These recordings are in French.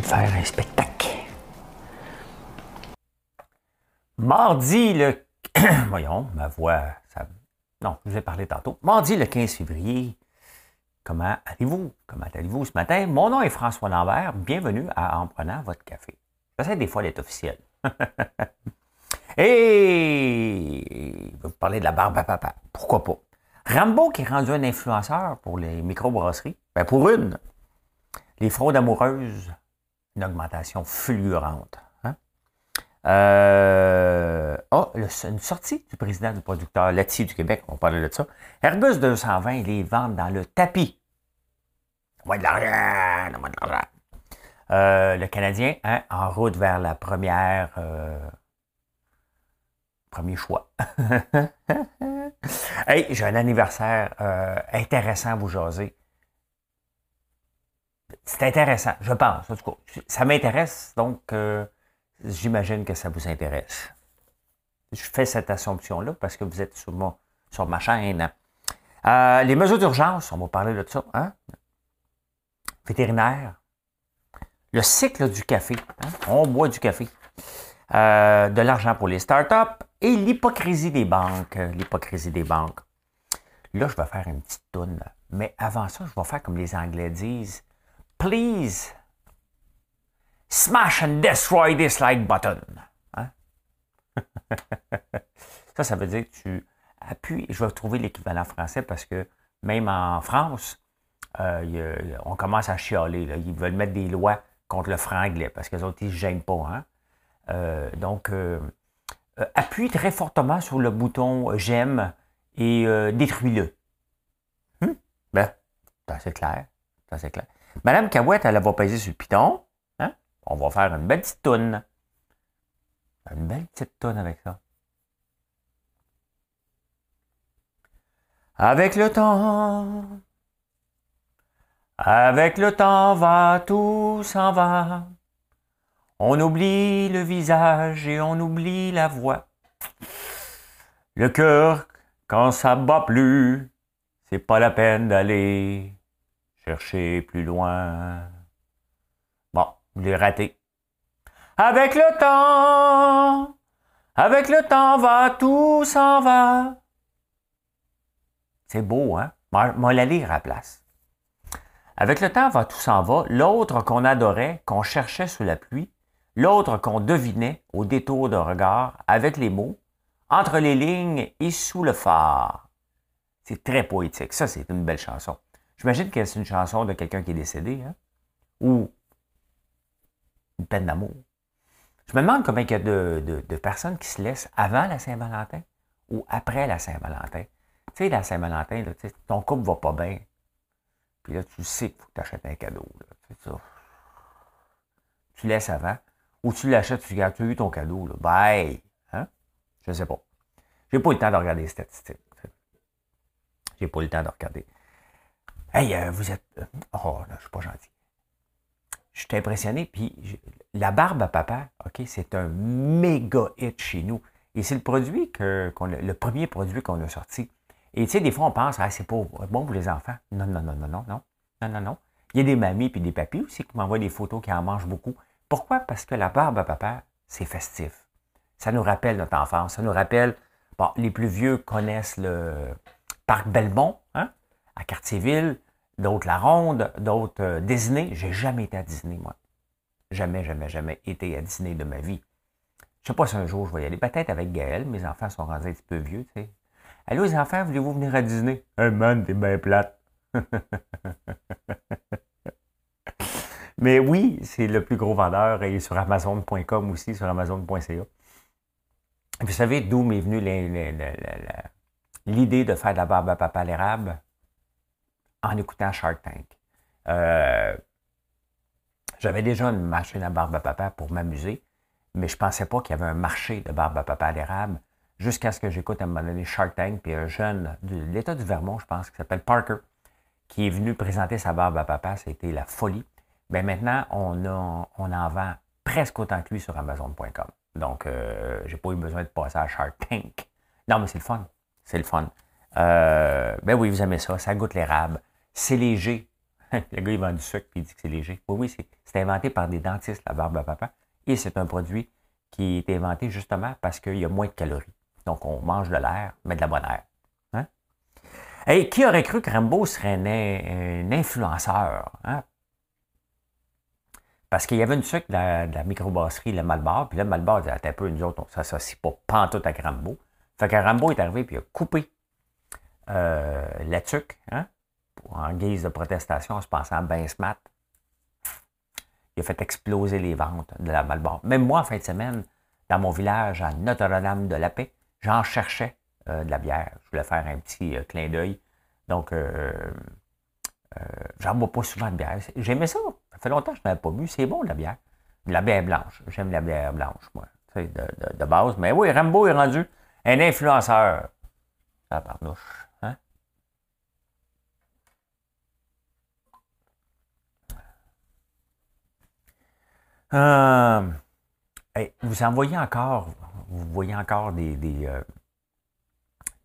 De faire un spectacle. Mardi le. Voyons, ma voix. Ça... Non, je vous ai parlé tantôt. Mardi le 15 février. Comment allez-vous? Comment allez-vous ce matin? Mon nom est François Lambert. Bienvenue à En prenant votre café. J'essaie des fois d'être officiel. Et vous parler de la barbe à papa. Pourquoi pas? Rambo qui est rendu un influenceur pour les microbrasseries. Ben pour une. Les fraudes amoureuses une augmentation fulgurante. Hein? Euh, oh, une sortie du président du producteur laitier du Québec, on parlait de ça. Airbus 220, les ventes dans le tapis. De l'argent, de l'argent. Euh, le Canadien, hein, en route vers la première. Euh, premier choix. hey, j'ai un anniversaire intéressant à vous jaser c'est intéressant, je pense. ça m'intéresse, donc euh, j'imagine que ça vous intéresse. Je fais cette assumption-là parce que vous êtes sur, sur ma chaîne. Euh, les mesures d'urgence, on va parler de ça. Hein? Vétérinaire. Le cycle du café. Hein? On boit du café. Euh, de l'argent pour les startups et l'hypocrisie des banques. L'hypocrisie des banques. Là, je vais faire une petite toune. Mais avant ça, je vais faire comme les Anglais disent please smash and destroy this like button. Hein? ça, ça veut dire que tu appuies. Je vais trouver l'équivalent français parce que même en France, euh, on commence à chialer. Ils veulent mettre des lois contre le franglais parce que les autres, ils pas. Hein? Euh, donc, euh, appuie très fortement sur le bouton j'aime et détruis-le. Hmm? Ben, c'est clair. C'est clair. Madame Cahouette, elle va peser sur le piton. Hein? On va faire une belle petite toune. Une belle petite toune avec ça. Avec le temps, avec le temps va, tout s'en va. On oublie le visage et on oublie la voix. Le cœur, quand ça bat plus, c'est pas la peine d'aller Cherchez plus loin. Bon, je l'ai raté. Avec le temps, avec le temps va, tout s'en va. C'est beau, hein? Moi, la lire à la place. Avec le temps va, tout s'en va. L'autre qu'on adorait, qu'on cherchait sous la pluie, l'autre qu'on devinait au détour de regard, avec les mots, entre les lignes et sous le phare. C'est très poétique. Ça, c'est une belle chanson. J'imagine que c'est une chanson de quelqu'un qui est décédé, hein? ou une peine d'amour. Je me demande combien il y a de, personnes qui se laissent avant la Saint-Valentin ou après la Saint-Valentin. Tu sais, la Saint-Valentin, ton couple va pas bien. Puis là, tu sais qu'il faut que tu achètes un cadeau. Tu laisses avant. Ou tu l'achètes, tu regardes, tu as eu ton cadeau. Là. Bye! Hein? Je ne sais pas. J'ai pas eu le temps de regarder les statistiques. J'ai pas eu le temps de regarder. Hey, euh, vous êtes. Euh, oh, là, je suis pas gentil. Je suis impressionné. Puis la barbe à papa, OK, c'est un méga hit chez nous. Et c'est le produit que, le premier produit qu'on a sorti. Et tu sais, des fois, on pense, ah, c'est pas bon pour les enfants. Non, non, non, non, non, non. Non, non, non. Il y a des mamies puis des papis aussi qui m'envoient des photos qui en mangent beaucoup. Pourquoi? Parce que la barbe à papa, c'est festif. Ça nous rappelle notre enfance. Ça nous rappelle, bon, les plus vieux connaissent le parc Belmont, hein? À Cartierville, d'autres la Ronde, d'autres euh, Disney. J'ai jamais été à Disney, moi. Jamais, jamais, jamais été à Disney de ma vie. Je sais pas si un jour je vais y aller. Peut-être avec Gaël. Mes enfants sont rendus un petit peu vieux, tu sais. Allô, les enfants, voulez-vous venir à Disney? Hey man, t'es bien plate. Mais oui, c'est le plus gros vendeur et sur Amazon.com aussi, sur Amazon.ca. Vous savez d'où m'est venue l'idée de faire de la barbe à papa l'érable? En écoutant Shark Tank. Euh, J'avais déjà une machine à barbe à papa pour m'amuser, mais je ne pensais pas qu'il y avait un marché de barbe à papa à l'érable jusqu'à ce que j'écoute à un moment donné Shark Tank, puis un jeune de l'État du Vermont, je pense, qui s'appelle Parker, qui est venu présenter sa barbe à papa. C'était la folie. Bien maintenant, on, on en vend presque autant que lui sur Amazon.com. Donc, euh, j'ai pas eu besoin de passer à Shark Tank. Non, mais c'est le fun. C'est le fun. Euh, ben oui, vous aimez ça. Ça goûte l'érable. C'est léger. le gars, il vend du sucre et il dit que c'est léger. Oui, oui, c'est inventé par des dentistes, la barbe à papa. Et c'est un produit qui est inventé justement parce qu'il y a moins de calories. Donc, on mange de l'air, mais de la bonne air. Hein? Et qui aurait cru que Rambo serait un, influenceur? Hein? Parce qu'il y avait une sucre de la, microbrasserie, le Malbar, puis là, Malbar disait, un peu, nous autres, on ne s'associe pas pantoute à Rambo. Fait que Rambo est arrivé, puis il a coupé euh, la tuque, hein, en guise de protestation, en se pensant à ben smart. Il a fait exploser les ventes de la Malbar. Même moi, en fin de semaine, dans mon village, à Notre-Dame-de-la-Paix, j'en cherchais euh, de la bière. Je voulais faire un petit euh, clin d'œil. Donc, j'en bois pas souvent de bière. J'aimais ça. Ça fait longtemps que je n'avais pas bu. C'est bon, la bière. De la bière blanche. J'aime la bière blanche, moi. De, de, de, base. Mais oui, Rambo est rendu un influenceur. Ça parnouche. Euh, vous envoyez encore, vous voyez encore des, euh,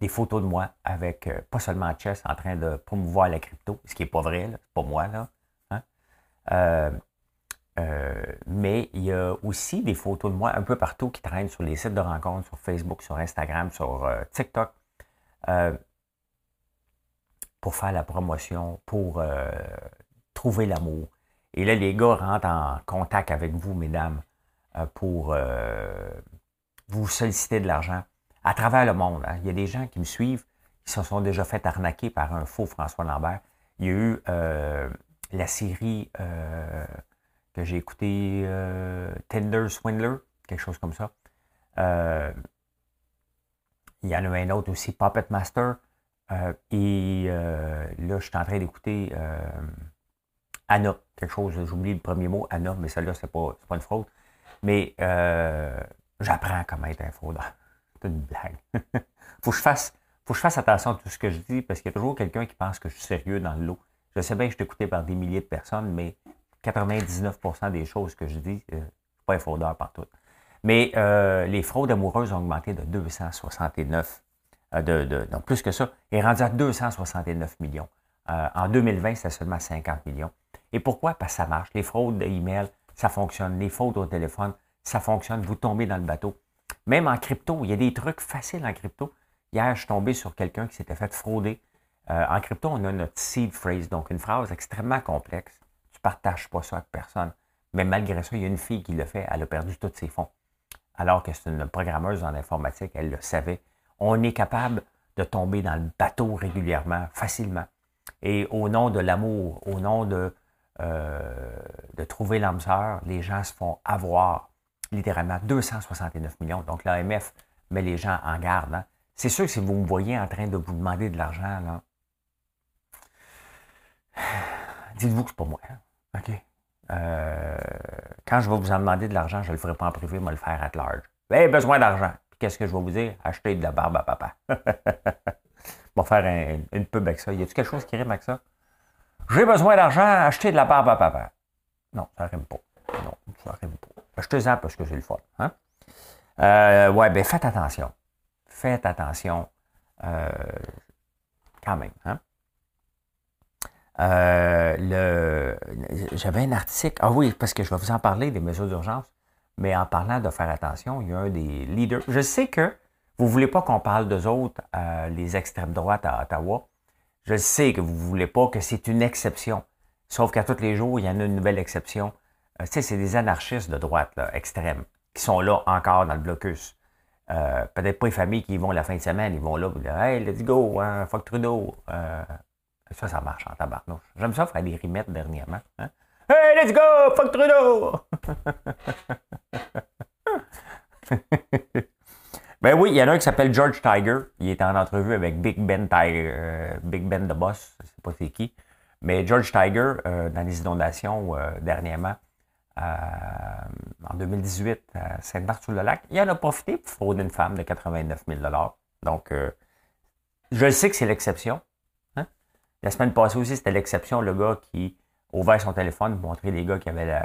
photos de moi avec euh, pas seulement Chess en train de promouvoir la crypto, ce qui n'est pas vrai, c'est pas moi là. Hein? mais il y a aussi des photos de moi un peu partout qui traînent sur les sites de rencontres, sur Facebook, sur Instagram, sur TikTok, pour faire la promotion, pour trouver l'amour. Et là, les gars rentrent en contact avec vous, mesdames, pour vous solliciter de l'argent à travers le monde. Hein. Il y a des gens qui me suivent, qui se sont déjà fait arnaquer par un faux François Lambert. Il y a eu euh, la série euh, que j'ai écoutée, euh, Tender Swindler, quelque chose comme ça. il y en a un autre aussi, Puppet Master. et là, je suis en train d'écouter Anna, quelque chose, j'oublie le premier mot, Anna, mais celle-là, c'est pas, pas une fraude. Mais j'apprends comment être un fraudeur. C'est une blague. faut, que je fasse, faut que je fasse attention à tout ce que je dis parce qu'il y a toujours quelqu'un qui pense que je suis sérieux dans le lot. Je sais bien que je suis écouté par des milliers de personnes, mais 99% des choses que je dis, euh, pas un fraudeur partout. Mais euh, les fraudes amoureuses ont augmenté de 269, euh, de, de, non, plus que ça, et rendu à 269 millions. en 2020, c'était seulement 50 millions. Et pourquoi? Parce que ça marche. Les fraudes d'email, ça fonctionne. Les fraudes au téléphone, ça fonctionne. Vous tombez dans le bateau. Même en crypto, il y a des trucs faciles en crypto. Hier, je suis tombé sur quelqu'un qui s'était fait frauder. Euh, en crypto, on a notre seed phrase, donc une phrase extrêmement complexe. Tu ne partages pas ça avec personne. Mais malgré ça, il y a une fille qui l'a fait, elle a perdu tous ses fonds. Alors que c'est une programmeuse en informatique, elle le savait. On est capable de tomber dans le bateau régulièrement, facilement. Et au nom de l'amour, au nom de, de trouver l'âme sœur, les gens se font avoir littéralement 269 millions. Donc l'AMF met les gens en garde. Hein. C'est sûr que si vous me voyez en train de vous demander de l'argent, là, dites-vous que c'est pas moi. Hein. OK? Euh, quand je vais vous en demander de l'argent, je ne le ferai pas en privé, je vais le faire à large. J'ai besoin d'argent. Qu'est-ce que je vais vous dire? Acheter de la barbe à papa. on va faire une pub avec ça. Y a-t-il quelque chose qui rime avec ça? J'ai besoin d'argent, acheter de la barbe à papa. Non, ça rime pas. Non, ça rime pas. Achetez-en parce que c'est le fun. Hein? Euh, ouais, ben faites attention. Faites attention. Euh, quand même. Hein? Euh, j'avais un article. Ah oui, parce que je vais vous en parler des mesures d'urgence. Mais en parlant de faire attention, il y a un des leaders. Je sais que vous ne voulez pas qu'on parle d'eux autres, les extrêmes droites à Ottawa. Je sais que vous ne voulez pas que c'est une exception. Sauf qu'à tous les jours, il y en a une nouvelle exception. Euh, tu sais, c'est des anarchistes de droite, extrêmes, qui sont là encore dans le blocus. Euh, peut-être pas les familles qui vont la fin de semaine, ils vont là, pour dire Hey, let's go, hein, fuck Trudeau. Euh, ça, ça marche en tabarnouche. J'aime ça faire des rimettes dernièrement. Hein. Hey, let's go, fuck Trudeau! ben oui, il y en a un qui s'appelle George Tiger. Il est en entrevue avec Big Ben Tiger, Big Ben the Boss, je sais pas c'est qui. Mais George Tiger, dans les inondations dernièrement, en 2018 à Sainte-Marthe-sur-le-Lac. Il en a profité pour frauder une femme de 89 000 Donc, euh, je sais que c'est l'exception. Hein. La semaine passée aussi, c'était l'exception, le gars qui ouvert son téléphone pour montrer les gars qui avaient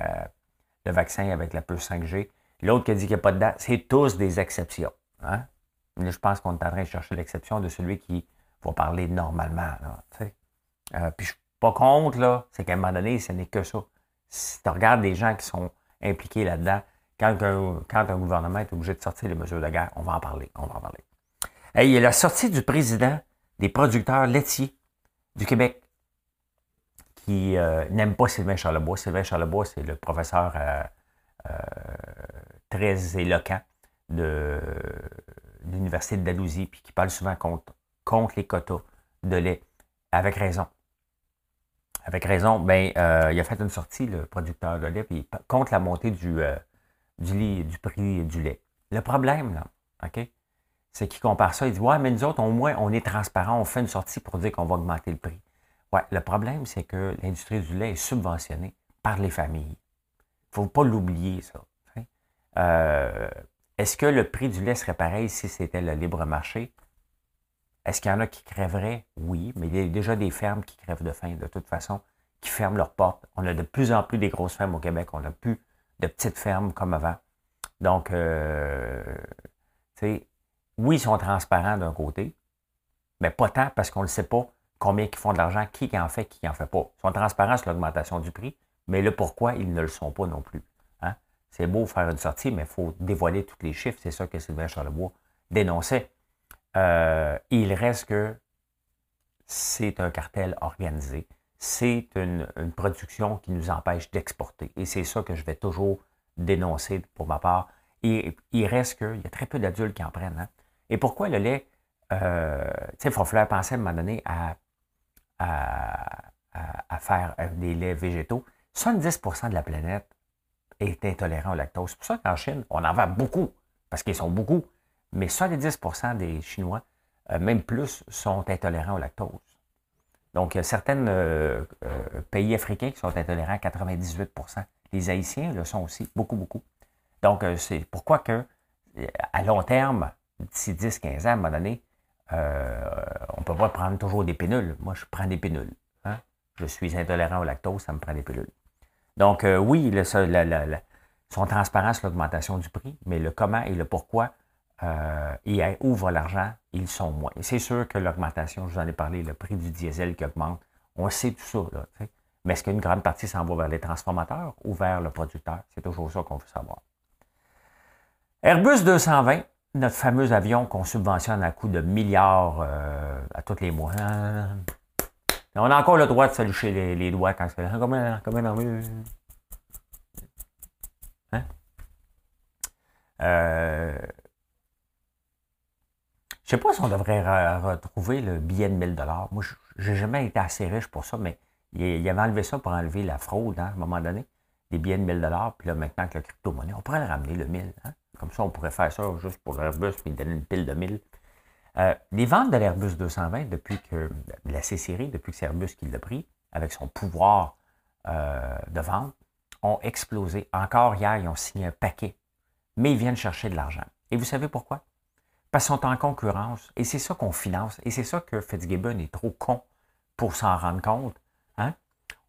le vaccin avec la puce 5G. L'autre qui a dit qu'il n'y a pas de date. C'est tous des exceptions. Hein? je pense qu'on est en train de chercher l'exception de celui qui va parler normalement. euh, puis je suis pas contre, là, c'est qu'à un moment donné, ce n'est que ça. Si tu regardes des gens qui sont impliqués là-dedans, quand un, gouvernement est obligé de sortir les mesures de guerre, on va en parler. On va en parler. il y a la sortie du président des producteurs laitiers du Québec qui euh, n'aime pas Sylvain Charlebois. Sylvain Charlebois, c'est le professeur euh, très éloquent de, l'Université de Dalhousie, puis qui parle souvent contre, contre les quotas de lait, avec raison. Avec raison, ben, il a fait une sortie, le producteur de lait, puis contre la montée du, du, du prix du lait. Le problème, là, OK, c'est qu'il compare ça, il dit Ouais, mais nous autres, au moins, on est transparent, on fait une sortie pour dire qu'on va augmenter le prix. Ouais, le problème, c'est que l'industrie du lait est subventionnée par les familles. Il ne faut pas l'oublier, ça. Euh, est-ce que le prix du lait serait pareil si c'était le libre marché? Est-ce qu'il y en a qui crèveraient? Oui, mais il y a déjà des fermes qui crèvent de faim, de toute façon, qui ferment leurs portes. On a de plus en plus des grosses fermes au Québec. On n'a plus de petites fermes comme avant. Donc, euh, oui, ils sont transparents d'un côté, mais pas tant parce qu'on ne sait pas combien ils font de l'argent, qui en fait, qui en fait pas. Ils sont transparents sur l'augmentation du prix, mais le pourquoi, ils ne le sont pas non plus. C'est beau faire une sortie, mais il faut dévoiler tous les chiffres. C'est ça que Sylvain Charlebois dénonçait. Euh, il reste que c'est un cartel organisé. C'est une, production qui nous empêche d'exporter. Et c'est ça que je vais toujours dénoncer pour ma part. Et il reste qu'il y a très peu d'adultes qui en prennent. Hein. Et pourquoi le lait? Euh, tu sais, il faut falloir penser à un moment donné à à, faire des laits végétaux, 70% de la planète est intolérant au lactose. C'est pour ça qu'en Chine, on en vend beaucoup, parce qu'ils sont beaucoup, mais 70% des Chinois, euh, même plus, sont intolérants au lactose. Donc, il y a certains euh, pays africains qui sont intolérants à 98% Les Haïtiens le sont aussi, beaucoup, beaucoup. Donc, c'est pourquoi que, à long terme, d'ici 10-15 ans, à un moment donné, euh, on ne peut pas prendre toujours des pilules. Moi, je prends des pilules. Hein. Je suis intolérant au lactose, ça me prend des pilules. Donc, euh, oui, le, sont transparents sur l'augmentation du prix, mais le comment et le pourquoi, euh, et où va l'argent, ils sont moins. c'est sûr que l'augmentation, je vous en ai parlé, le prix du diesel qui augmente, on sait tout ça. mais est-ce qu'une grande partie s'en va vers les transformateurs ou vers le producteur? C'est toujours ça qu'on veut savoir. Airbus 220, notre fameux avion qu'on subventionne à coût de milliards euh, à tous les mois. On a encore le droit de se loucher les, doigts quand c'est comme un, comme un hein? euh, je sais pas si on devrait retrouver le billet de 1000 Moi, j'ai jamais été assez riche pour ça, mais il, avait enlevé ça pour enlever la fraude hein, à un moment donné. Les billets de 1000 Puis là, maintenant, avec la crypto-monnaie, on pourrait le ramener, le 1000. Hein? Comme ça, on pourrait faire ça juste pour l'Airbus puis donner une pile de 1000. Euh, les ventes de l'Airbus 220 depuis que la C-Série, depuis que c'est Airbus qui l'a pris, avec son pouvoir euh, de vente, ont explosé. Encore hier, ils ont signé un paquet, mais ils viennent chercher de l'argent. Et vous savez pourquoi? Parce qu'ils sont en concurrence. Et c'est ça qu'on finance. Et c'est ça que Fitzgibbon est trop con pour s'en rendre compte. Hein?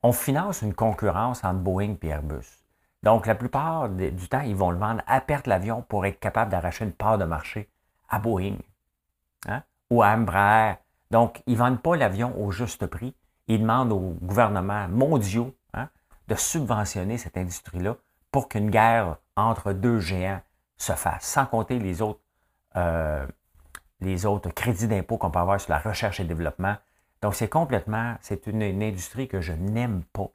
On finance une concurrence entre Boeing et Airbus. Donc, la plupart du temps, ils vont le vendre à perte l'avion pour être capable d'arracher une part de marché à Boeing hein, ou à. Donc, ils ne vendent pas l'avion au juste prix. Ils demandent aux gouvernements mondiaux hein, de subventionner cette industrie-là pour qu'une guerre entre deux géants se fasse, sans compter les autres, euh, crédits d'impôt qu'on peut avoir sur la recherche et développement. Donc, c'est complètement, c'est une industrie que je n'aime pas.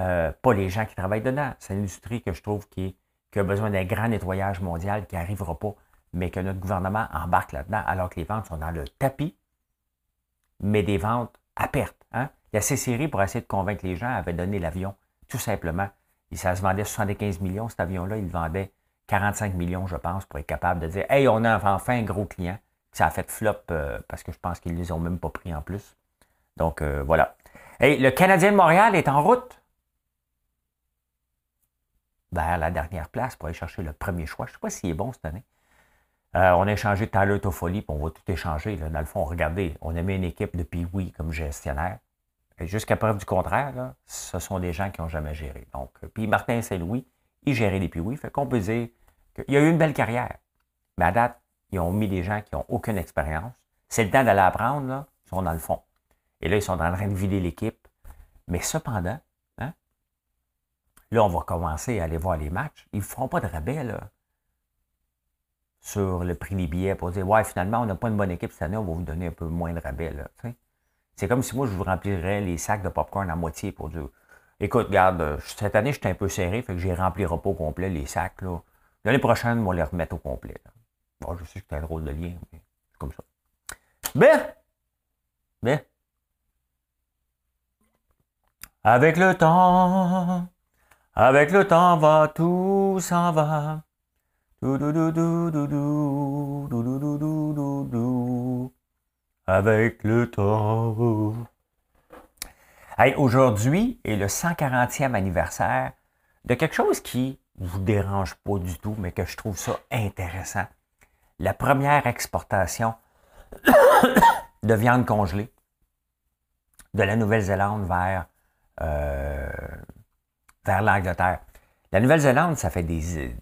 Euh, pas les gens qui travaillent dedans. C'est une industrie que je trouve qui, a besoin d'un grand nettoyage mondial qui n'arrivera pas, mais que notre gouvernement embarque là-dedans, alors que les ventes sont dans le tapis, mais des ventes à perte. Hein? La C-Série, pour essayer de convaincre les gens, avait donné l'avion, tout simplement. Ça se vendait 75 millions, cet avion-là, il vendait 45 millions, je pense, pour être capable de dire Hey, on a enfin un gros client. Ça a fait flop euh, parce que je pense qu'ils ne les ont même pas pris en plus. Donc euh, voilà. Le Canadien de Montréal est en route vers la dernière place pour aller chercher le premier choix. Je ne sais pas s'il est bon cette année. Euh, on a échangé Tyler Toffoli, puis on va tout échanger. Dans le fond, regardez, on a mis une équipe de Pee-Wee comme gestionnaire. Jusqu'à preuve du contraire, ce sont des gens qui n'ont jamais géré. Donc, euh, puis Martin Saint-Louis, il gérait des Pee-Wee. Fait qu'on peut dire qu'il a eu une belle carrière. Mais à date, ils ont mis des gens qui n'ont aucune expérience. C'est le temps d'aller apprendre, là. Ils sont dans le fond. Et là, ils sont en train de vider l'équipe. Mais cependant, hein, là, on va commencer à aller voir les matchs. Ils ne feront pas de rabais, là sur le prix des billets pour dire Ouais, finalement, on n'a pas une bonne équipe cette année, on va vous donner un peu moins de rabais. C'est comme si moi, je vous remplirais les sacs de popcorn à moitié pour dire Écoute, regarde, euh, cette année, j'étais un peu serré, fait que j'ai rempli pas au complet les sacs. L'année prochaine, on va les remettre au complet. Bon, je sais que c'est un drôle de lien, mais c'est comme ça. Mais, mais, avec le temps, avec le temps va, tout s'en va. Avec le temps. aujourd'hui est le 140e anniversaire de quelque chose qui vous dérange pas du tout, mais que je trouve ça intéressant. La première exportation de viande congelée de la Nouvelle-Zélande vers, euh, vers l'Angleterre. La Nouvelle-Zélande, ça fait des,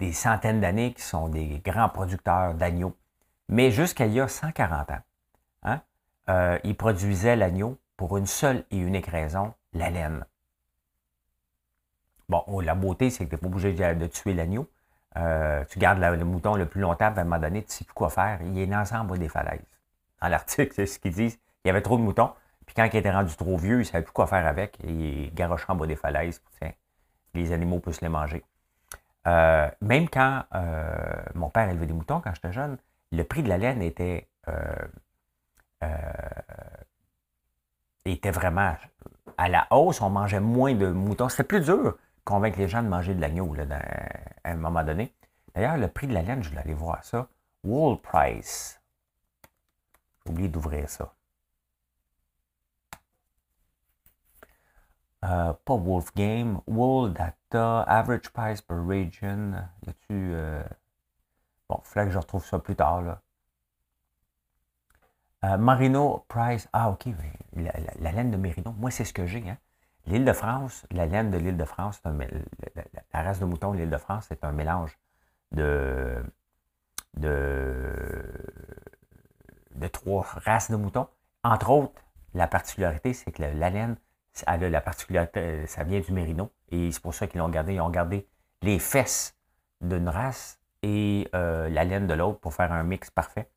des centaines d'années qui sont des grands producteurs d'agneaux. Mais jusqu'à il y a 140 ans, hein, euh, ils produisaient l'agneau pour une seule et unique raison, la laine. Bon, oh, la beauté, c'est que tu n'es pas obligé de, tuer l'agneau. Euh, tu gardes le mouton le plus longtemps, à un moment donné, tu ne sais plus quoi faire. Il est dans ensemble des falaises. Dans l'article, c'est ce qu'ils disent. Il y avait trop de moutons. Puis quand il était rendu trop vieux, il ne savait plus quoi faire avec. il garochait en bas des falaises. les animaux puissent les manger. Euh, même quand euh, mon père élevait des moutons quand j'étais jeune, le prix de la laine était, euh, était vraiment à la hausse. On mangeait moins de moutons. C'était plus dur convaincre les gens de manger de l'agneau à un moment donné. D'ailleurs, le prix de la laine, je voulais aller voir ça. Wool Price. J'ai oublié d'ouvrir ça. Pas Wolf Game, Wool Average Price per Region. Y a-tu. Euh, bon, il que je retrouve ça plus tard. Euh, Marino Price. Ah, OK. La, laine de Merino. Moi, c'est ce que j'ai. Hein. L'île de France, la laine de l'île de France, la, la, race de mouton l'île de France, c'est un mélange de, de, de trois races de moutons. Entre autres, la particularité, c'est que la laine elle la particularité, euh, ça vient du mérino. Et c'est pour ça qu'ils l'ont gardé. Ils ont gardé les fesses d'une race et euh, la laine de l'autre pour faire un mix parfait.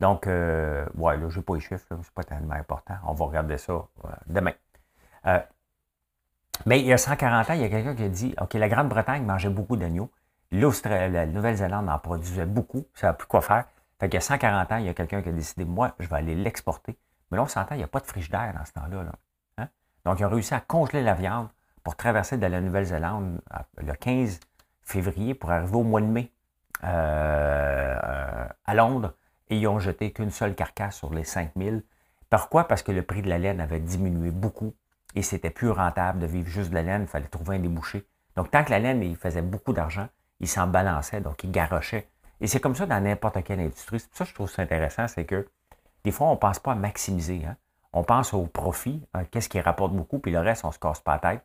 Donc, euh, ouais, là, je n'ai pas les chiffres, c'est pas tellement important. On va regarder ça demain. mais il y a 140 ans, il y a quelqu'un qui a dit OK, la Grande-Bretagne mangeait beaucoup d'agneaux. La Nouvelle-Zélande en produisait beaucoup. Ça n'a plus quoi faire. Fait qu'il y a 140 ans, il y a quelqu'un qui a décidé moi, je vais aller l'exporter. Mais là, on s'entend, il n'y a pas de frigidaire dans ce temps-là. Là. Donc, ils ont réussi à congeler la viande pour traverser de la Nouvelle-Zélande le 15 février pour arriver au mois de mai euh, à Londres et ils ont jeté qu'une seule carcasse sur les 5000. Pourquoi? Parce que le prix de la laine avait diminué beaucoup et c'était plus rentable de vivre juste de la laine, il fallait trouver un débouché. Donc, tant que la laine, il faisait beaucoup d'argent, il s'en balançait, donc il garochait. Et c'est comme ça dans n'importe quelle industrie. C'est pour ça que je trouve ça intéressant, c'est que des fois, on ne pense pas à maximiser. Hein? On pense au profit, hein, qu'est-ce qui rapporte beaucoup, puis le reste, on se casse pas la tête.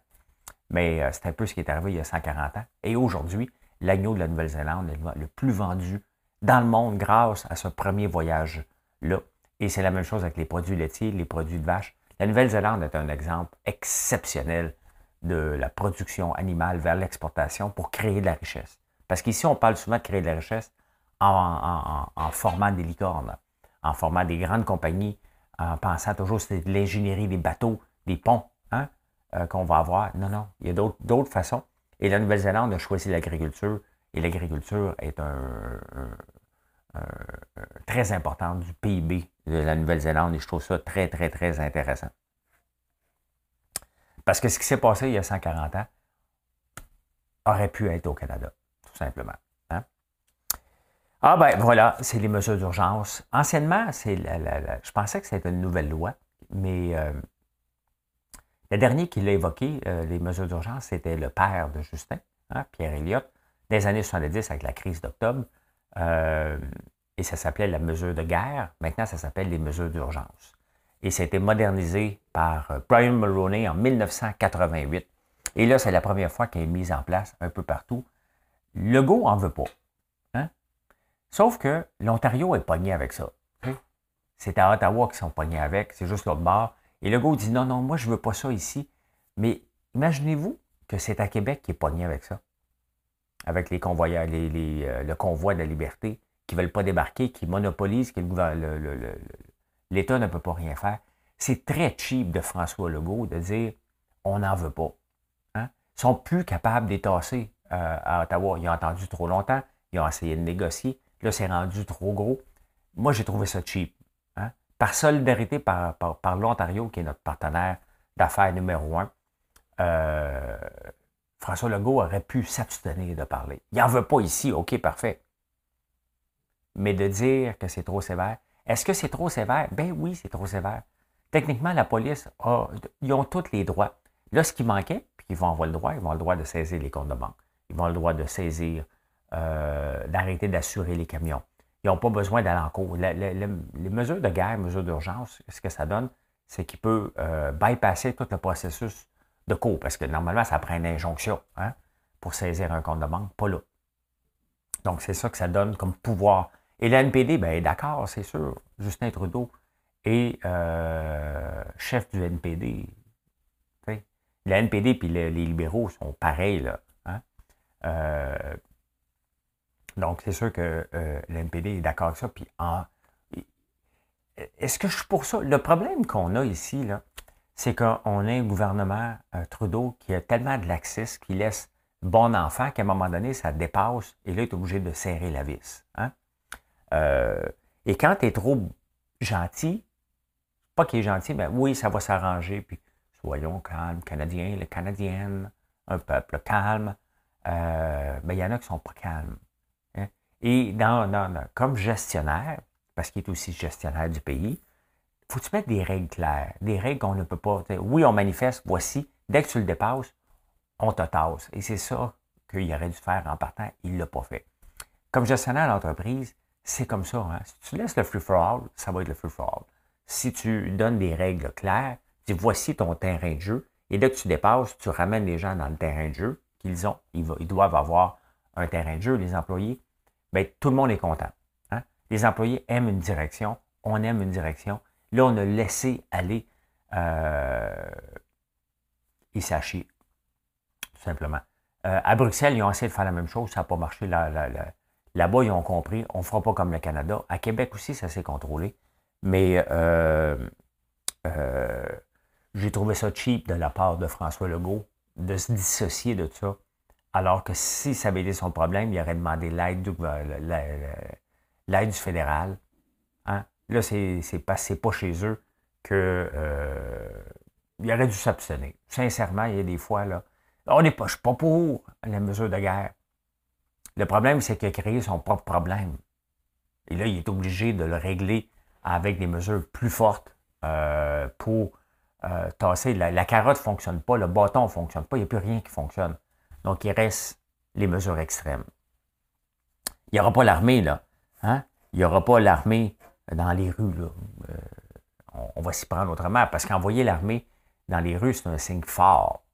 Mais euh, c'est un peu ce qui est arrivé il y a 140 ans. Et aujourd'hui, l'agneau de la Nouvelle-Zélande est le plus vendu dans le monde grâce à ce premier voyage-là. Et c'est la même chose avec les produits laitiers, les produits de vache. La Nouvelle-Zélande est un exemple exceptionnel de la production animale vers l'exportation pour créer de la richesse. Parce qu'ici, on parle souvent de créer de la richesse en, en formant des licornes, en formant des grandes compagnies en pensant toujours c'est de l'ingénierie des bateaux, des ponts hein, euh, qu'on va avoir. Non, non, il y a d'autres façons. Et la Nouvelle-Zélande a choisi l'agriculture, et l'agriculture est un, très important du PIB de la Nouvelle-Zélande, et je trouve ça très, très, très intéressant. Parce que ce qui s'est passé il y a 140 ans aurait pu être au Canada, tout simplement. Ah ben voilà, c'est les mesures d'urgence. Anciennement, c'est je pensais que c'était une nouvelle loi, mais euh, le dernier qui l'a évoqué, euh, les mesures d'urgence, c'était le père de Justin, hein, Pierre Elliott, des années 70 avec la crise d'octobre. Euh, et ça s'appelait la mesure de guerre. Maintenant, ça s'appelle les mesures d'urgence. Et ça a été modernisé par Brian Mulroney en 1988. Et là, c'est la première fois qu'elle est mise en place un peu partout. Le go en veut pas. Sauf que l'Ontario est pogné avec ça. C'est à Ottawa qu'ils sont pognés avec, c'est juste l'autre bord. Et le dit non, non, moi je ne veux pas ça ici. Mais imaginez-vous que c'est à Québec qui est pogné avec ça. Avec les convoyeurs, le convoi de la liberté, qui ne veulent pas débarquer, qui monopolisent, que l'État ne peut pas rien faire. C'est très cheap de François Legault de dire on n'en veut pas. Hein? Ils sont plus capables d'étasser euh, à Ottawa. Ils ont attendu trop longtemps, ils ont essayé de négocier. Là, c'est rendu trop gros. Moi, j'ai trouvé ça cheap par solidarité par, par, l'Ontario, qui est notre partenaire d'affaires numéro un, euh, François Legault aurait pu s'abstenir de parler. Il n'en veut pas ici, OK, parfait. Mais de dire que c'est trop sévère, est-ce que c'est trop sévère? Ben oui, c'est trop sévère. Techniquement, la police, a, ils ont tous les droits. Là, ce qui manquait, puis ils vont avoir le droit, ils vont le droit de saisir les comptes de banque. Ils vont avoir le droit de saisir, euh, d'arrêter d'assurer les camions. Ils n'ont pas besoin d'aller en cours. les mesures de guerre, mesures d'urgence, ce que ça donne, c'est qu'il peut euh, bypasser tout le processus de cours, parce que normalement, ça prend une injonction hein, pour saisir un compte de banque, pas là. Donc, c'est ça que ça donne comme pouvoir. Et la NPD, bien, d'accord, c'est sûr. Justin Trudeau est euh, chef du NPD. La NPD et les, libéraux sont pareils, là. Hein. Donc, c'est sûr que euh, l'NPD est d'accord avec ça. Puis, est-ce que je suis pour ça? Le problème qu'on a ici, là, c'est qu'on a un gouvernement euh, Trudeau qui a tellement de laxisme qu'il laisse bon enfant qu'à un moment donné, ça dépasse et là, il est obligé de serrer la vis. Hein? Euh, et quand tu es trop gentil, pas qu'il est gentil, mais oui, ça va s'arranger, puis soyons calmes, Canadiens, les Canadiennes, un peuple calme. mais il y en a qui sont pas calmes. Et dans, comme gestionnaire, parce qu'il est aussi gestionnaire du pays, faut tu mettre des règles claires, des règles qu'on ne peut pas. Oui, on manifeste, voici. Dès que tu le dépasses, on te tasse. Et c'est ça qu'il aurait dû faire en partant. Il ne l'a pas fait. Comme gestionnaire d'entreprise, c'est comme ça. Hein. Si tu laisses le free for all, ça va être le free for all. Si tu donnes des règles claires, tu dis voici ton terrain de jeu, et dès que tu dépasses, tu ramènes les gens dans le terrain de jeu qu'ils ont. ils doivent avoir un terrain de jeu, les employés. Bien, tout le monde est content. Hein? Les employés aiment une direction, on aime une direction. Là, on a laissé aller euh, ça tout simplement. Euh, à Bruxelles, ils ont essayé de faire la même chose, ça n'a pas marché. Là-bas, ils ont compris, on ne fera pas comme le Canada. À Québec aussi, ça s'est contrôlé. Mais euh, j'ai trouvé ça cheap de la part de François Legault de se dissocier de ça alors que si ça avait été son problème, il aurait demandé l'aide du, fédéral. Hein? Là, c'est, c'est pas chez eux que euh, il aurait dû s'abstenir. Sincèrement, il y a des fois, là, on n'est pas, je pas pour la mesure de guerre. Le problème, c'est qu'il a créé son propre problème. Et là, il est obligé de le régler avec des mesures plus fortes euh, pour euh, tasser. La, la carotte ne fonctionne pas, le bâton ne fonctionne pas, il n'y a plus rien qui fonctionne. Donc, il reste les mesures extrêmes. Il n'y aura pas l'armée, là. Hein? Il n'y aura pas l'armée dans les rues, là. Euh, on, va s'y prendre autrement, parce qu'envoyer l'armée dans les rues, c'est un signe fort.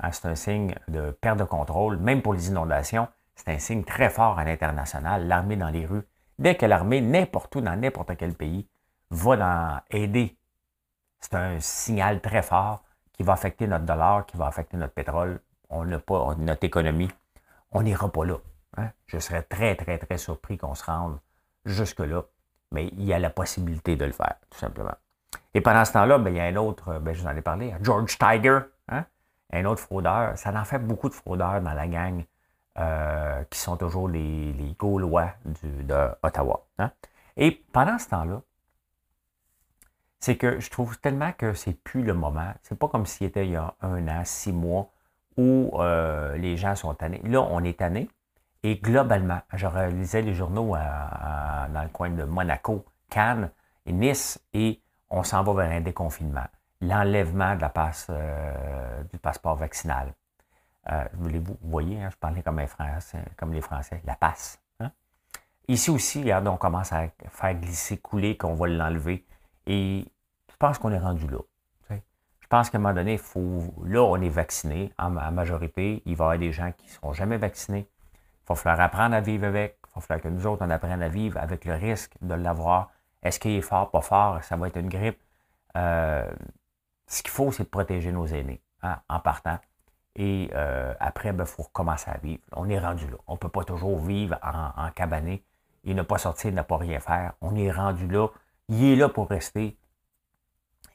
Hein? C'est un signe de perte de contrôle, même pour les inondations. C'est un signe très fort à l'international, l'armée dans les rues. Dès que l'armée, n'importe où, dans n'importe quel pays, va aider, c'est un signal très fort qui va affecter notre dollar, qui va affecter notre pétrole, on n'a pas notre économie, on n'ira pas là. Hein. Je serais très, très, très surpris qu'on se rende jusque-là. Mais il y a la possibilité de le faire, tout simplement. Et pendant ce temps-là, ben, il y a un autre, ben, je vous en ai parlé, George Tiger, hein, un autre fraudeur. Ça en fait beaucoup de fraudeurs dans la gang euh, qui sont toujours les, les Gaulois du, de Ottawa. Hein. Et pendant ce temps-là, c'est que je trouve tellement que c'est plus le moment. C'est pas comme s'il était il y a un an, six mois, où euh, les gens sont tannés. Là, on est tanné. Et globalement, je réalisais les journaux dans le coin de Monaco, Cannes et Nice, et on s'en va vers un déconfinement. L'enlèvement de la passe, euh, du passeport vaccinal. Euh, vous voyez, hein, je parlais comme, Français, comme les Français, la passe. Hein. Ici aussi, regarde, on commence à faire glisser, couler, qu'on va l'enlever. Et je pense qu'on est rendu là? Je pense qu'à un moment donné, faut, là, on est vacciné en, majorité. Il va y avoir des gens qui ne seront jamais vaccinés. Il va falloir apprendre à vivre avec. Il va falloir que nous autres, on apprenne à vivre avec le risque de l'avoir. Est-ce qu'il est fort, pas fort? Ça va être une grippe. Euh, ce qu'il faut, c'est de protéger nos aînés hein, en partant. Et euh, après, il ben, faut recommencer à vivre. On est rendu là. On ne peut pas toujours vivre en, en cabané et ne pas sortir, ne pas rien faire. On est rendu là. Il est là pour rester.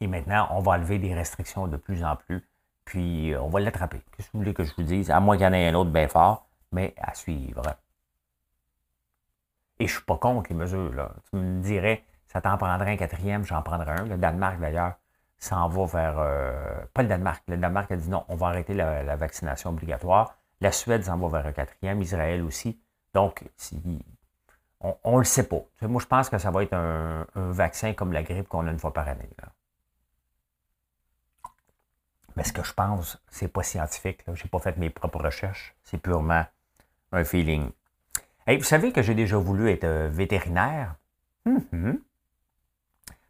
Et maintenant, on va enlever des restrictions de plus en plus. Puis, euh, on va l'attraper. Qu'est-ce que vous voulez que je vous dise? À moins qu'il y en ait un autre bien fort, mais à suivre. Et je ne suis pas contre les mesures. Tu me dirais, ça t'en prendrait un quatrième, j'en prendrais un. Le Danemark, d'ailleurs, s'en va vers. Euh, pas le Danemark. Le Danemark a dit non, on va arrêter la, vaccination obligatoire. La Suède s'en va vers un quatrième, Israël aussi. Donc, on ne le sait pas. moi, je pense que ça va être un, vaccin comme la grippe qu'on a une fois par année. Mais ce que je pense, c'est pas scientifique. Je n'ai pas fait mes propres recherches. C'est purement un feeling. Et vous savez que j'ai déjà voulu être euh, vétérinaire? Mm-hmm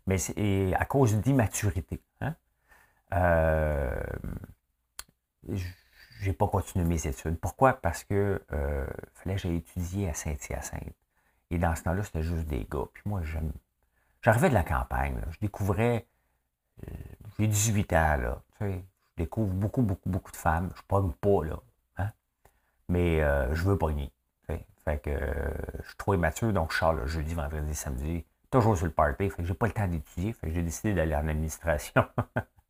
mais c'est à cause d'immaturité. Hein? Euh, je n'ai pas continué mes études. Pourquoi? Parce que euh, fallait que j'aille étudier à Saint-Hyacinthe. Et dans ce temps-là, c'était juste des gars. Puis moi, j'arrivais de la campagne. Je découvrais. Euh, j'ai 18 ans, là. Tu sais, je découvre beaucoup, beaucoup, beaucoup de femmes. Je pogne pas, là. Hein? Mais euh, je veux pogner. Fait que je suis trop immature, donc je sors le jeudi, vendredi, samedi toujours sur le party. Fait que j'ai pas le temps d'étudier. Fait que j'ai décidé d'aller en administration.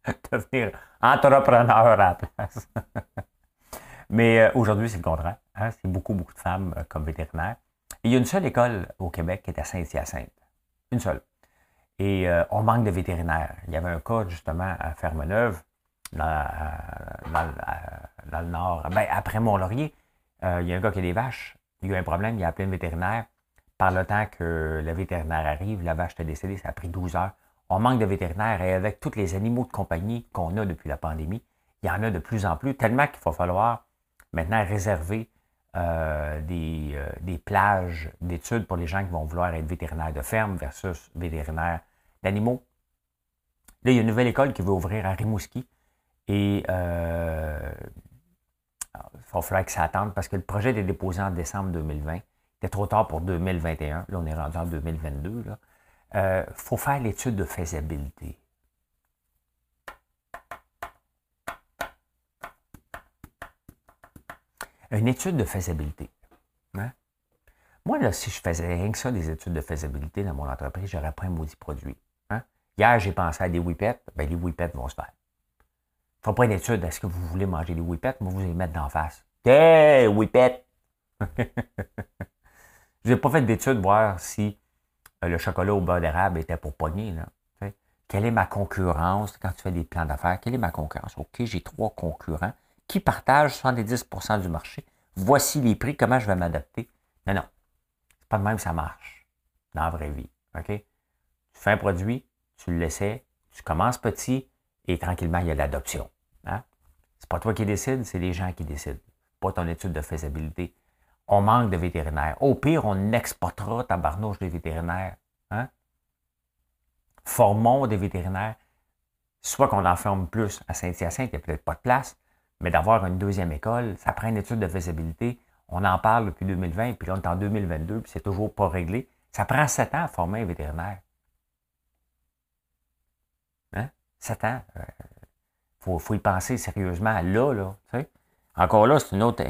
Devenir entrepreneur à la place. Mais euh, aujourd'hui, c'est le contraire. Hein. C'est beaucoup, beaucoup de femmes euh, comme vétérinaires. il y a une seule école au Québec qui est à Saint-Hyacinthe. Une seule. Et euh, on manque de vétérinaires. Il y avait un cas justement à Fermeneuve, dans, dans, le nord. Ben, après Mont-Laurier, il y a un gars qui a des vaches. Il y a eu un problème, il a appelé un vétérinaire par le temps que le vétérinaire arrive, la vache est décédée, ça a pris 12 heures. On manque de vétérinaires et avec tous les animaux de compagnie qu'on a depuis la pandémie, il y en a de plus en plus, tellement qu'il va falloir maintenant réserver euh, des, euh, des, plages d'études pour les gens qui vont vouloir être vétérinaires de ferme versus vétérinaires d'animaux. Là, il y a une nouvelle école qui veut ouvrir à Rimouski et euh, il va que ça attende parce que le projet est déposé en décembre 2020. C'était trop tard pour 2021. Là, on est rendu en 2022. Il euh, faut faire l'étude de faisabilité. Une étude de faisabilité. Hein? Moi, là, si je faisais rien que ça, des études de faisabilité dans mon entreprise, j'aurais pas un maudit produit. Hier, j'ai pensé à des whippets. Ben, les whippets vont se faire. Il ne faut pas une étude. Est-ce que vous voulez manger des whippets? Moi, vous les mettre d'en face. Hey, whippets! Je n'ai pas fait d'études voir si euh, le chocolat au beurre d'érable était pour pogner. Quelle est ma concurrence quand tu fais des plans d'affaires? Quelle est ma concurrence? OK, j'ai trois concurrents qui partagent 70% du marché. Voici les prix, comment je vais m'adapter? Non, non. C'est pas de même que ça marche dans la vraie vie. OK? Tu fais un produit, tu le laissais, tu commences petit et tranquillement, il y a l'adoption. Hein? C'est pas toi qui décides, c'est les gens qui décident. Pas ton étude de faisabilité on manque de vétérinaires. Au pire, on exportera tabarnouche des vétérinaires. Hein? Formons des vétérinaires. Soit qu'on en forme plus à Saint-Hyacinthe, il n'y a peut-être pas de place, mais d'avoir une deuxième école, ça prend une étude de faisabilité. On en parle depuis 2020, puis là, on est en 2022, puis c'est toujours pas réglé. Ça prend sept ans à former un vétérinaire. Hein? Sept ans. Il faut, y penser sérieusement là, là. Encore là, c'est une autre,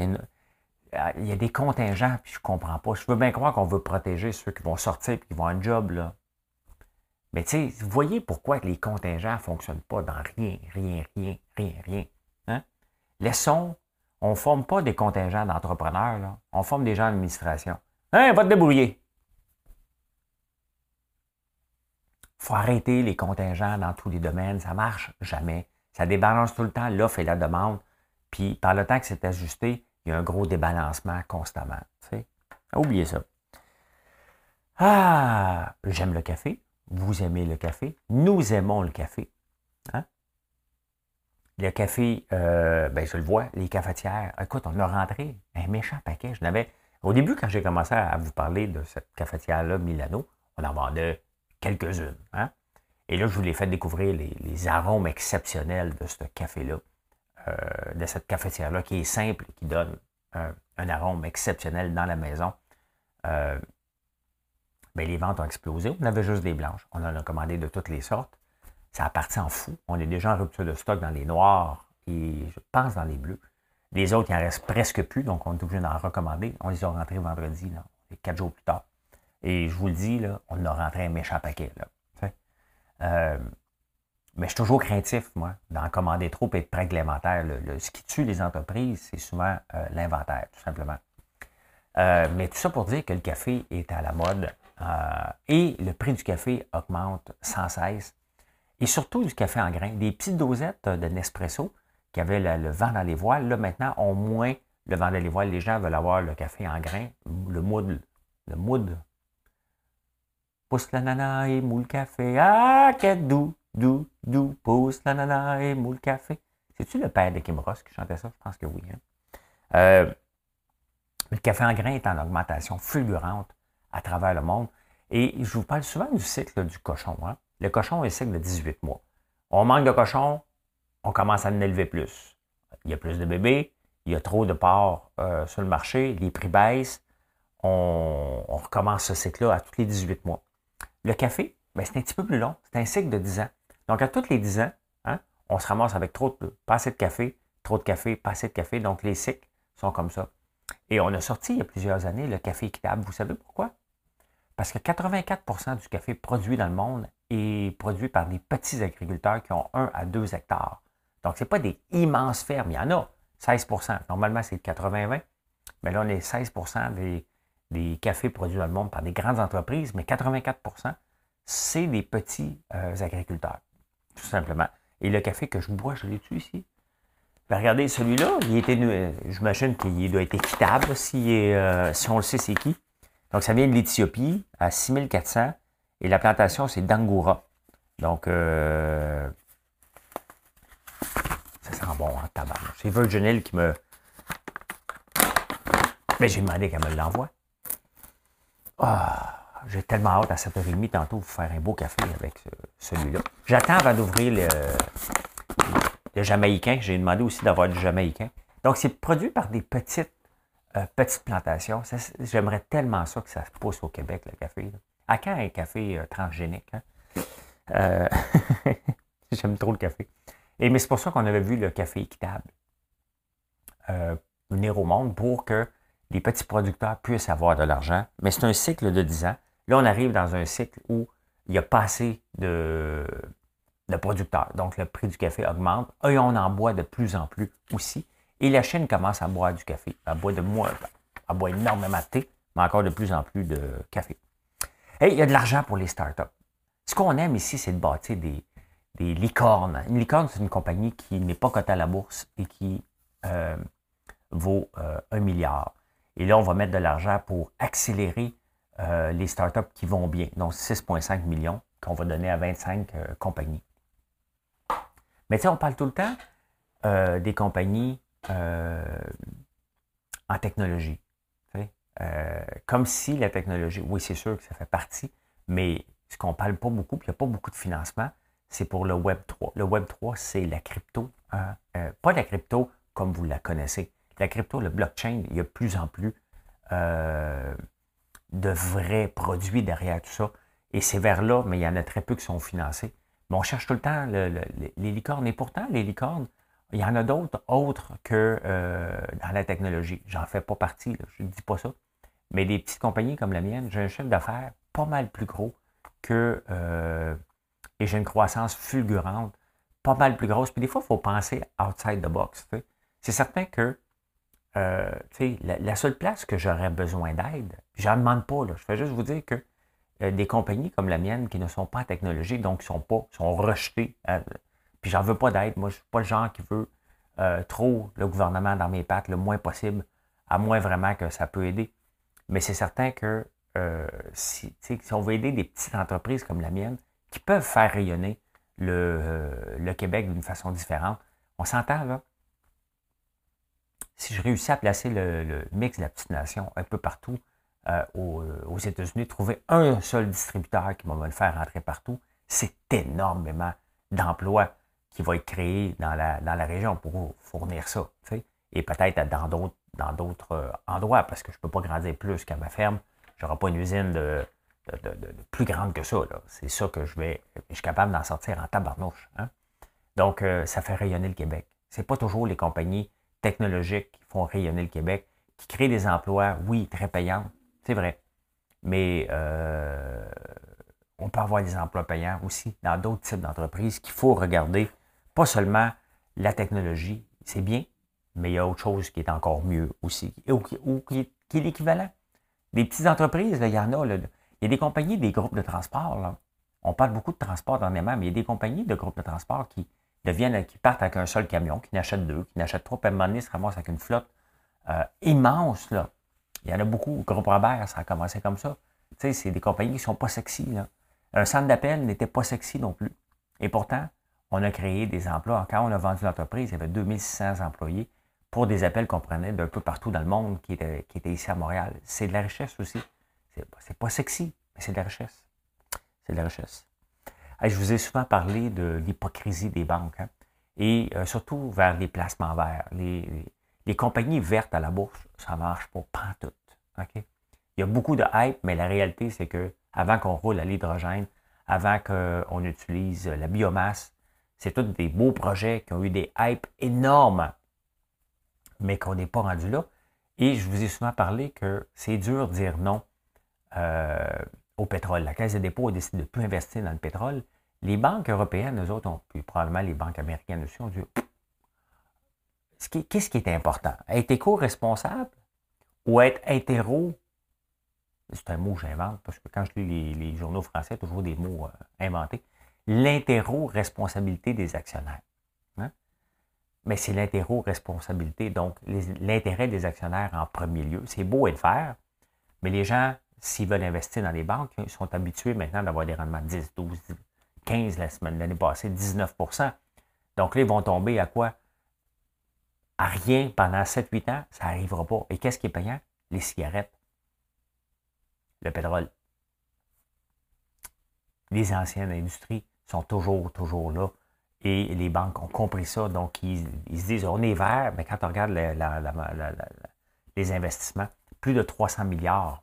il y a des contingents, puis je ne comprends pas. Je veux bien croire qu'on veut protéger ceux qui vont sortir et qui vont avoir un job, là. Mais tu vous voyez pourquoi les contingents ne fonctionnent pas dans rien, rien, rien, rien, rien. Hein? Laissons, on ne forme pas des contingents d'entrepreneurs, on forme des gens d'administration. Hein, va te débrouiller. Il faut arrêter les contingents dans tous les domaines, ça ne marche jamais. Ça débalance tout le temps l'offre et la demande. Puis par le temps que c'est ajusté, il y a un gros débalancement constamment. Oubliez ça. Ah, j'aime le café. Vous aimez le café. Nous aimons le café. Hein? le café, euh, ben, je le vois, les cafetières. Écoute, on a rentré un méchant paquet. Je n'avais. Au début, quand j'ai commencé à vous parler de cette cafetière-là, Milano, on en vendait quelques-unes. Hein? Et là, je vous l'ai fait découvrir les, arômes exceptionnels de ce café-là, euh, de cette cafetière-là, qui est simple, qui donne un, arôme exceptionnel dans la maison. Euh, ben, les ventes ont explosé. On avait juste des blanches. On en a commandé de toutes les sortes. Ça a parti en fou. On est déjà en rupture de stock dans les noirs et je pense dans les bleus. Les autres, il en reste presque plus, donc on est obligé d'en recommander. On les a rentrés vendredi, là, quatre jours plus tard. Et je vous le dis, là, on a rentré un méchant paquet. Là, euh, mais je suis toujours craintif, moi, d'en commander trop et être prêt l'inventaire. ce qui tue les entreprises, c'est souvent euh, l'inventaire, tout simplement. Euh, mais tout ça pour dire que le café est à la mode et le prix du café augmente sans cesse et surtout du café en grains. Des petites dosettes de Nespresso qui avaient le, vent dans les voiles, là maintenant ont moins le vent dans les voiles. Les gens veulent avoir le café en grains, le mood, le mood. Pousse l'ananas et moule café. Ah, quel doux, doux, doux. Pousse l'ananas et moule café. C'est-tu le père de Kim Ross qui chantait ça? Je pense que oui. Hein. Euh, le café en grains est en augmentation fulgurante à travers le monde. Et je vous parle souvent du cycle du cochon. Hein? Le cochon est cycle de 18 mois. On manque de cochons, on commence à en élever plus. Il y a plus de bébés, il y a trop de porcs euh, sur le marché, les prix baissent, on, recommence ce cycle-là à tous les 18 mois. Le café, ben, c'est un petit peu plus long, c'est un cycle de 10 ans. Donc à tous les 10 ans, hein, on se ramasse avec trop de, pas assez de café, trop de café, pas assez de café, donc les cycles sont comme ça. Et on a sorti il y a plusieurs années le café équitable. Vous savez pourquoi? Parce que 84% du café produit dans le monde est produit par des petits agriculteurs qui ont 1 à 2 hectares. Donc, ce n'est pas des immenses fermes. Il y en a 16% Normalement, c'est 80-20. Mais là, on est 16% des, des cafés produits dans le monde par des grandes entreprises, mais 84% c'est des petits euh, agriculteurs, tout simplement. Et le café que je bois, je l'ai-tu ici? Ben, regardez, celui-là, il était, euh, j'imagine qu'il doit être équitable si, euh, si on le sait c'est qui. Donc, ça vient de l'Éthiopie à 6400 et la plantation, c'est d'Angoura. Donc, euh, ça sent bon en tabac. C'est Virgin Hill qui me. Mais j'ai demandé qu'elle me l'envoie. Ah, j'ai tellement hâte à 7h30 tantôt de faire un beau café avec celui-là. J'attends avant d'ouvrir le, Jamaïcain. J'ai demandé aussi d'avoir du Jamaïcain. Donc, c'est produit par des petites, euh, petites plantations. J'aimerais tellement ça que ça se pousse au Québec, le café. À quand un café euh, transgénique? Hein? Euh, j'aime trop le café. Et, mais c'est pour ça qu'on avait vu le café équitable venir au monde pour que les petits producteurs puissent avoir de l'argent. Mais c'est un cycle de 10 ans. Là, on arrive dans un cycle où il n'y a pas assez de, de producteurs. Donc, le prix du café augmente. Et on en boit de plus en plus aussi. Et la Chine commence à boire du café. Elle boit, de moins, elle boit énormément de thé, mais encore de plus en plus de café il y a de l'argent pour les startups. Ce qu'on aime ici, c'est de bâtir des, licornes. Une licorne, c'est une compagnie qui n'est pas cotée à la bourse et qui euh, vaut euh, un milliard. Et là, on va mettre de l'argent pour accélérer euh, les startups qui vont bien. Donc, 6,5 millions qu'on va donner à 25 compagnies. Mais tu sais, on parle tout le temps des compagnies en technologie. Euh, comme si la technologie, oui, c'est sûr que ça fait partie, mais ce qu'on parle pas beaucoup, puis il n'y a pas beaucoup de financement, c'est pour le Web 3. Le Web 3, c'est la crypto. Hein, euh, pas la crypto comme vous la connaissez. La crypto, le blockchain, il y a de plus en plus euh, de vrais produits derrière tout ça. Et c'est vers là, mais il y en a très peu qui sont financés. Mais on cherche tout le temps les licornes. Et pourtant, les licornes, il y en a d'autres autres que dans la technologie. J'en fais pas partie, je ne dis pas ça. Mais des petites compagnies comme la mienne, j'ai un chiffre d'affaires pas mal plus gros que. Euh, et j'ai une croissance fulgurante, pas mal plus grosse. Puis des fois, il faut penser outside the box. C'est certain que euh, la, la, seule place que j'aurais besoin d'aide, je n'en demande pas, là, je vais juste vous dire que euh, des compagnies comme la mienne qui ne sont pas en technologie, donc qui sont pas, sont rejetées, puis j'en veux pas d'aide. Moi, je suis pas le genre qui veut trop le gouvernement dans mes pattes le moins possible, à moins vraiment que ça peut aider. Mais c'est certain que euh, si, on veut aider des petites entreprises comme la mienne, qui peuvent faire rayonner le, euh, Québec d'une façon différente, On s'entend, là? Si je réussis à placer le, mix de la petite nation un peu partout euh, euh, aux, États-Unis, trouver un seul distributeur qui va le faire rentrer partout, c'est énormément d'emplois qui vont être créés dans la, dans la région pour fournir ça. Et peut-être dans d'autres dans d'autres euh, endroits, parce que je ne peux pas grandir plus qu'à ma ferme. Je n'aurai pas une usine de, plus grande que ça. C'est ça que je vais. Je suis capable d'en sortir en tabarnouche. Hein. Donc, ça fait rayonner le Québec. Ce n'est pas toujours les compagnies technologiques qui font rayonner le Québec, qui créent des emplois, oui, très payants, c'est vrai. Mais euh, on peut avoir des emplois payants aussi dans d'autres types d'entreprises qu'il faut regarder. Pas seulement la technologie, c'est bien, mais il y a autre chose qui est encore mieux aussi, ou, qui, est, l'équivalent. Des petites entreprises, il y en a. il y a des compagnies, des groupes de transport. On parle beaucoup de transport dernièrement, mais il y a des compagnies de groupes de transport qui deviennent, qui partent avec un seul camion, qui n'achètent deux, qui n'achètent trois, puis à un moment donné, se ramassent avec une flotte euh, immense. Là. Il y en a beaucoup. Groupe Robert, ça a commencé comme ça. Tu sais, c'est des compagnies qui ne sont pas sexy. Là. Un centre d'appel n'était pas sexy non plus. Et pourtant, on a créé des emplois. Quand on a vendu l'entreprise, il y avait 2600 employés pour des appels qu'on prenait d'un peu partout dans le monde qui étaient, qui ici à Montréal. C'est de la richesse aussi. C'est pas sexy, mais c'est de la richesse. C'est de la richesse. Je vous ai souvent parlé de l'hypocrisie des banques, hein, et euh, surtout vers les placements verts. Les, les, compagnies vertes à la bourse, ça marche pas pantoute. OK? Il y a beaucoup de hype, mais la réalité, c'est que avant qu'on roule à l'hydrogène, avant qu'on utilise la biomasse, c'est tous des beaux projets qui ont eu des hypes énormes mais qu'on n'est pas rendu là. Et je vous ai souvent parlé que c'est dur de dire non euh, au pétrole. La Caisse de dépôt a de ne plus investir dans le pétrole. Les banques européennes, eux autres, ont, puis probablement les banques américaines aussi, ont dit qu'est-ce qui est important? Être éco-responsable ou être hétéro? C'est un mot que j'invente parce que quand je lis les, journaux français, toujours des mots euh, inventés. L'intéro-responsabilité des actionnaires mais c'est l'intéro-responsabilité, donc l'intérêt des actionnaires en premier lieu. C'est beau et le faire, mais les gens, s'ils veulent investir dans les banques, ils sont habitués maintenant d'avoir des rendements de 10, 12, 15 la semaine l'année passée, 19% Donc là, ils vont tomber à quoi? À rien pendant 7-8 ans, ça n'arrivera pas. Et qu'est-ce qui est payant? Les cigarettes, le pétrole. Les anciennes industries sont toujours, toujours là et les banques ont compris ça, donc ils, se disent on est vert, mais quand on regarde les investissements, plus de 300 milliards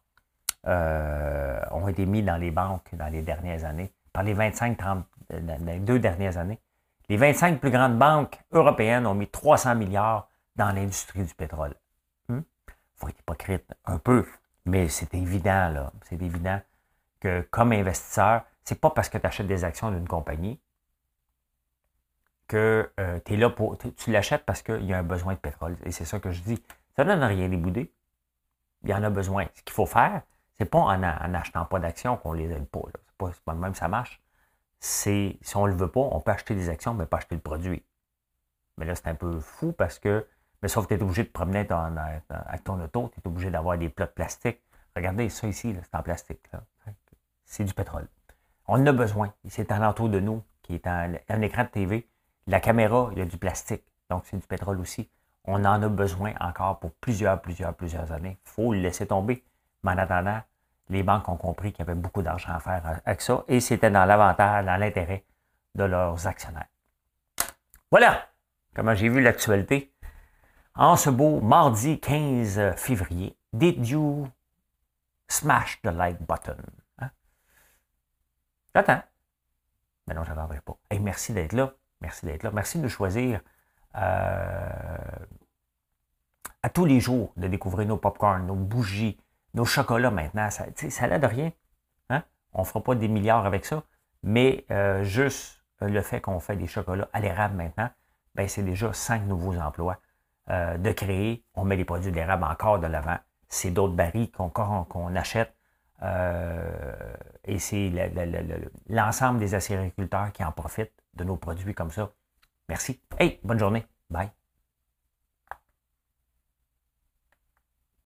euh, ont été mis dans les banques dans les dernières années, par les 25-30, euh, les deux dernières années. Les 25 plus grandes banques européennes ont mis 300 milliards dans l'industrie du pétrole. Il hmm? faut être hypocrite un peu, mais c'est évident, là. C'est évident que comme investisseur, c'est pas parce que tu achètes des actions d'une compagnie que euh, tu es là pour. Tu l'achètes parce qu'il y a un besoin de pétrole. Et c'est ça que je dis. Ça ne donne rien des boudés. Il y en a besoin. Ce qu'il faut faire, c'est pas en n'achetant pas d'actions qu'on les aide pas. C'est pas, même ça marche. C'est si on ne le veut pas, on peut acheter des actions, mais pas acheter le produit. Mais là, c'est un peu fou parce que. Mais sauf que tu es obligé de promener avec ton auto, tu es obligé d'avoir des plats de plastique. Regardez, ça ici, c'est en plastique. C'est du pétrole. On en a besoin. C'est alentour de nous, qui est un écran de TV la caméra, il y a du plastique, donc c'est du pétrole aussi. On en a besoin encore pour plusieurs, plusieurs, plusieurs années. Il faut le laisser tomber. Mais en attendant, les banques ont compris qu'il y avait beaucoup d'argent à faire avec ça et c'était dans l'avantage, dans l'intérêt de leurs actionnaires. Voilà comment j'ai vu l'actualité. En ce beau mardi 15 février, did you smash the like button? Hein? J'attends. Mais non, je n'attendrai pas. Et merci d'être là. Merci d'être là. Merci de choisir euh, à tous les jours de découvrir nos popcorns, nos bougies, nos chocolats maintenant. Ça, ça de rien. Hein? On ne fera pas des milliards avec ça. Mais euh, juste le fait qu'on fait des chocolats à l'érable maintenant, ben, c'est déjà cinq nouveaux emplois euh, de créer. On met les produits d'érable encore de l'avant. C'est d'autres barils qu'on achète. et c'est l'ensemble des acériculteurs qui en profitent de nos produits comme ça. Merci. Hey, bonne journée. Bye.